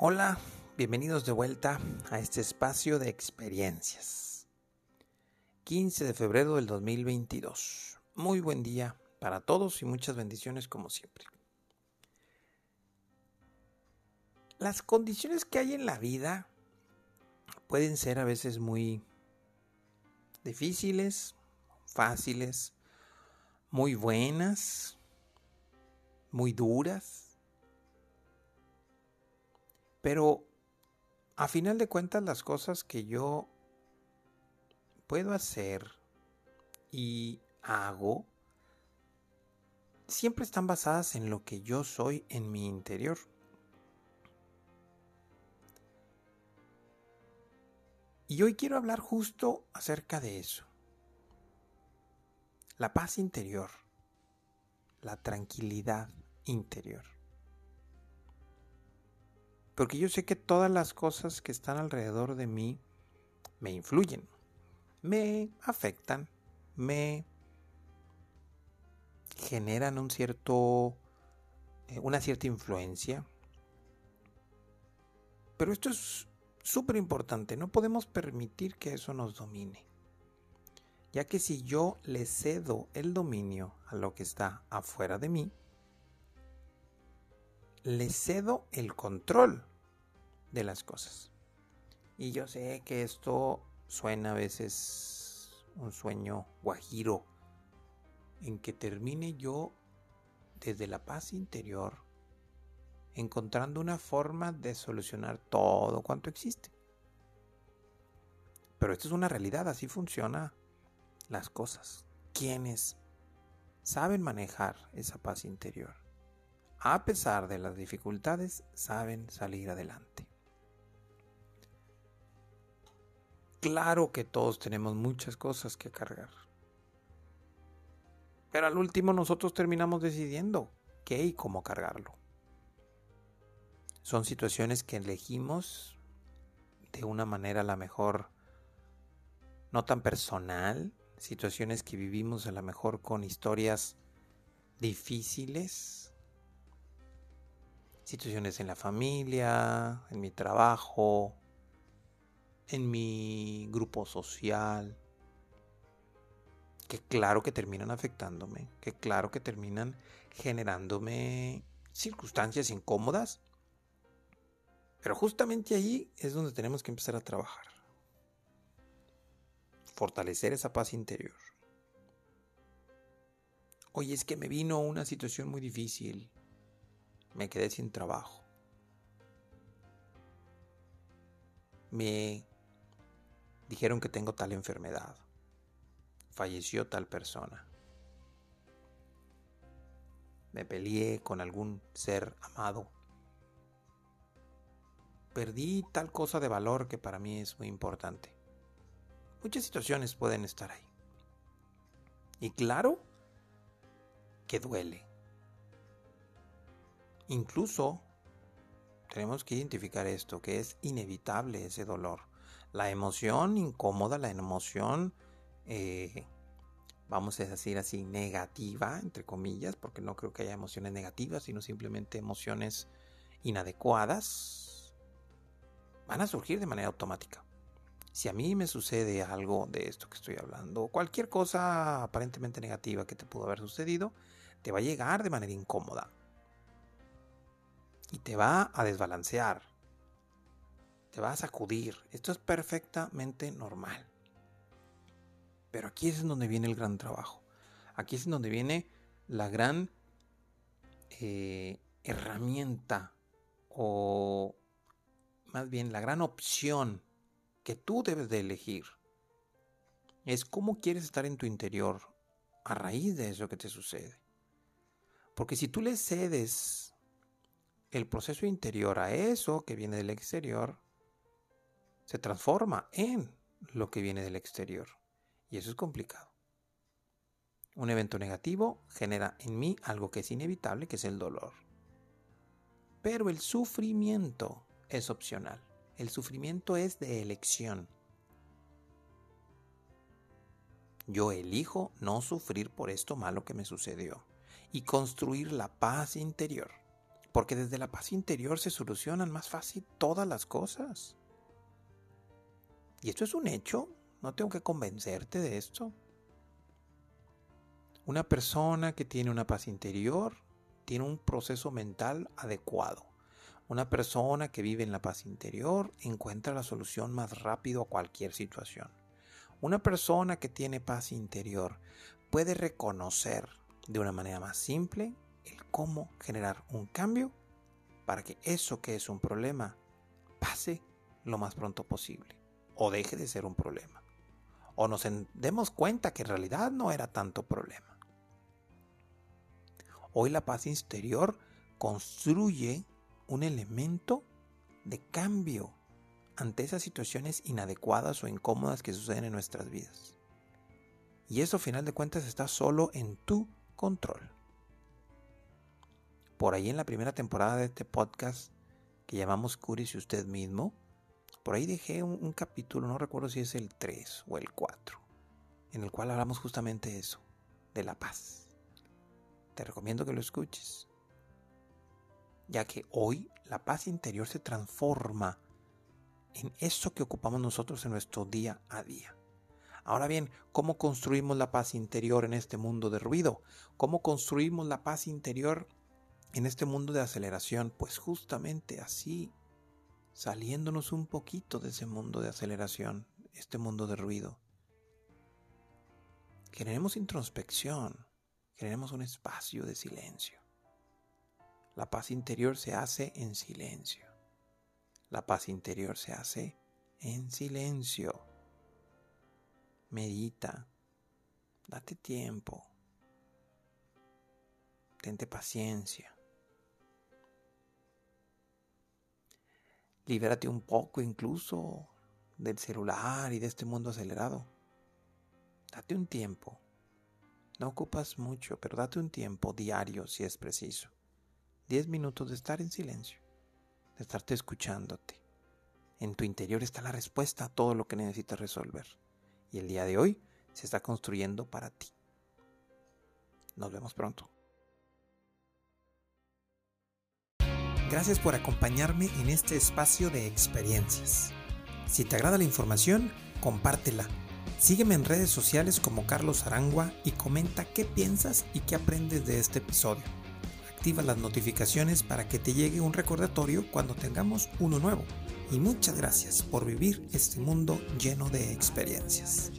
Hola, bienvenidos de vuelta a este espacio de experiencias. 15 de febrero del 2022. Muy buen día para todos y muchas bendiciones como siempre. Las condiciones que hay en la vida pueden ser a veces muy difíciles, fáciles, muy buenas, muy duras pero a final de cuentas las cosas que yo puedo hacer y hago siempre están basadas en lo que yo soy en mi interior. Y hoy quiero hablar justo acerca de eso. La paz interior, la tranquilidad interior. Porque yo sé que todas las cosas que están alrededor de mí me influyen, me afectan, me generan un cierto, eh, una cierta influencia. Pero esto es súper importante, no podemos permitir que eso nos domine. Ya que si yo le cedo el dominio a lo que está afuera de mí, le cedo el control de las cosas. Y yo sé que esto suena a veces un sueño guajiro, en que termine yo desde la paz interior encontrando una forma de solucionar todo cuanto existe. Pero esto es una realidad, así funciona las cosas. Quienes saben manejar esa paz interior, a pesar de las dificultades, saben salir adelante. Claro que todos tenemos muchas cosas que cargar. Pero al último nosotros terminamos decidiendo qué y cómo cargarlo. Son situaciones que elegimos de una manera a la mejor no tan personal, situaciones que vivimos a lo mejor con historias difíciles, situaciones en la familia, en mi trabajo, en mi grupo social, que claro que terminan afectándome, que claro que terminan generándome circunstancias incómodas. Pero justamente ahí es donde tenemos que empezar a trabajar. Fortalecer esa paz interior. Oye, es que me vino una situación muy difícil. Me quedé sin trabajo. Me Dijeron que tengo tal enfermedad. Falleció tal persona. Me peleé con algún ser amado. Perdí tal cosa de valor que para mí es muy importante. Muchas situaciones pueden estar ahí. Y claro que duele. Incluso tenemos que identificar esto, que es inevitable ese dolor la emoción incómoda, la emoción, eh, vamos a decir así, negativa, entre comillas, porque no creo que haya emociones negativas, sino simplemente emociones inadecuadas, van a surgir de manera automática. Si a mí me sucede algo de esto que estoy hablando, cualquier cosa aparentemente negativa que te pudo haber sucedido, te va a llegar de manera incómoda. Y te va a desbalancear te va a sacudir. Esto es perfectamente normal. Pero aquí es donde viene el gran trabajo. Aquí es donde viene la gran eh, herramienta o más bien la gran opción que tú debes de elegir. Es cómo quieres estar en tu interior a raíz de eso que te sucede. Porque si tú le cedes el proceso interior a eso que viene del exterior, se transforma en lo que viene del exterior. Y eso es complicado. Un evento negativo genera en mí algo que es inevitable, que es el dolor. Pero el sufrimiento es opcional. El sufrimiento es de elección. Yo elijo no sufrir por esto malo que me sucedió y construir la paz interior Porque desde la paz interior se solucionan más fácil todas las cosas. Y esto es un hecho, no tengo que convencerte de esto. Una persona que tiene una paz interior tiene un proceso mental adecuado. Una persona que vive en la paz interior encuentra la solución más rápido a cualquier situación. Una persona que tiene paz interior puede reconocer de una manera más simple el cómo generar un cambio para que eso que es un problema pase lo más pronto posible o deje de ser un problema. O nos demos cuenta que en realidad no era tanto problema. Hoy la paz interior construye un elemento de cambio ante esas situaciones inadecuadas o incómodas que suceden en nuestras vidas. Y eso, final de cuentas, está solo en tu control. Por ahí en la primera temporada de este podcast que llamamos Cúrese usted mismo, por ahí dejé un, un, capítulo, no recuerdo si es el 3 o el 4, en el cual hablamos justamente eso, de la paz. Te recomiendo que lo escuches, ya que hoy la paz interior se transforma en eso que ocupamos nosotros en nuestro día a día. Ahora bien, ¿cómo construimos la paz interior en este mundo de ruido? ¿Cómo construimos la paz interior en este mundo de aceleración? Pues justamente así, saliéndonos un poquito de ese mundo de aceleración, este mundo de ruido. Queremos introspección, Queremos un espacio de silencio. La paz interior se hace en silencio. La paz interior se hace en silencio. Medita. Date tiempo. Tente paciencia. Libérate un poco incluso del celular y de este mundo acelerado. Date un tiempo no ocupas mucho, pero date un tiempo diario si es preciso. Diez minutos de estar en silencio, de estarte escuchándote. En tu interior está la respuesta a todo lo que necesitas resolver. Y el día de hoy se está construyendo para ti. Nos vemos pronto. Gracias por acompañarme en este espacio de experiencias. Si te agrada la información, compártela Sígueme en redes sociales como Carlos Arangua y comenta qué piensas y qué aprendes de este episodio. Activa las notificaciones para que te llegue un recordatorio cuando tengamos uno nuevo. Y muchas gracias por vivir este mundo lleno de experiencias.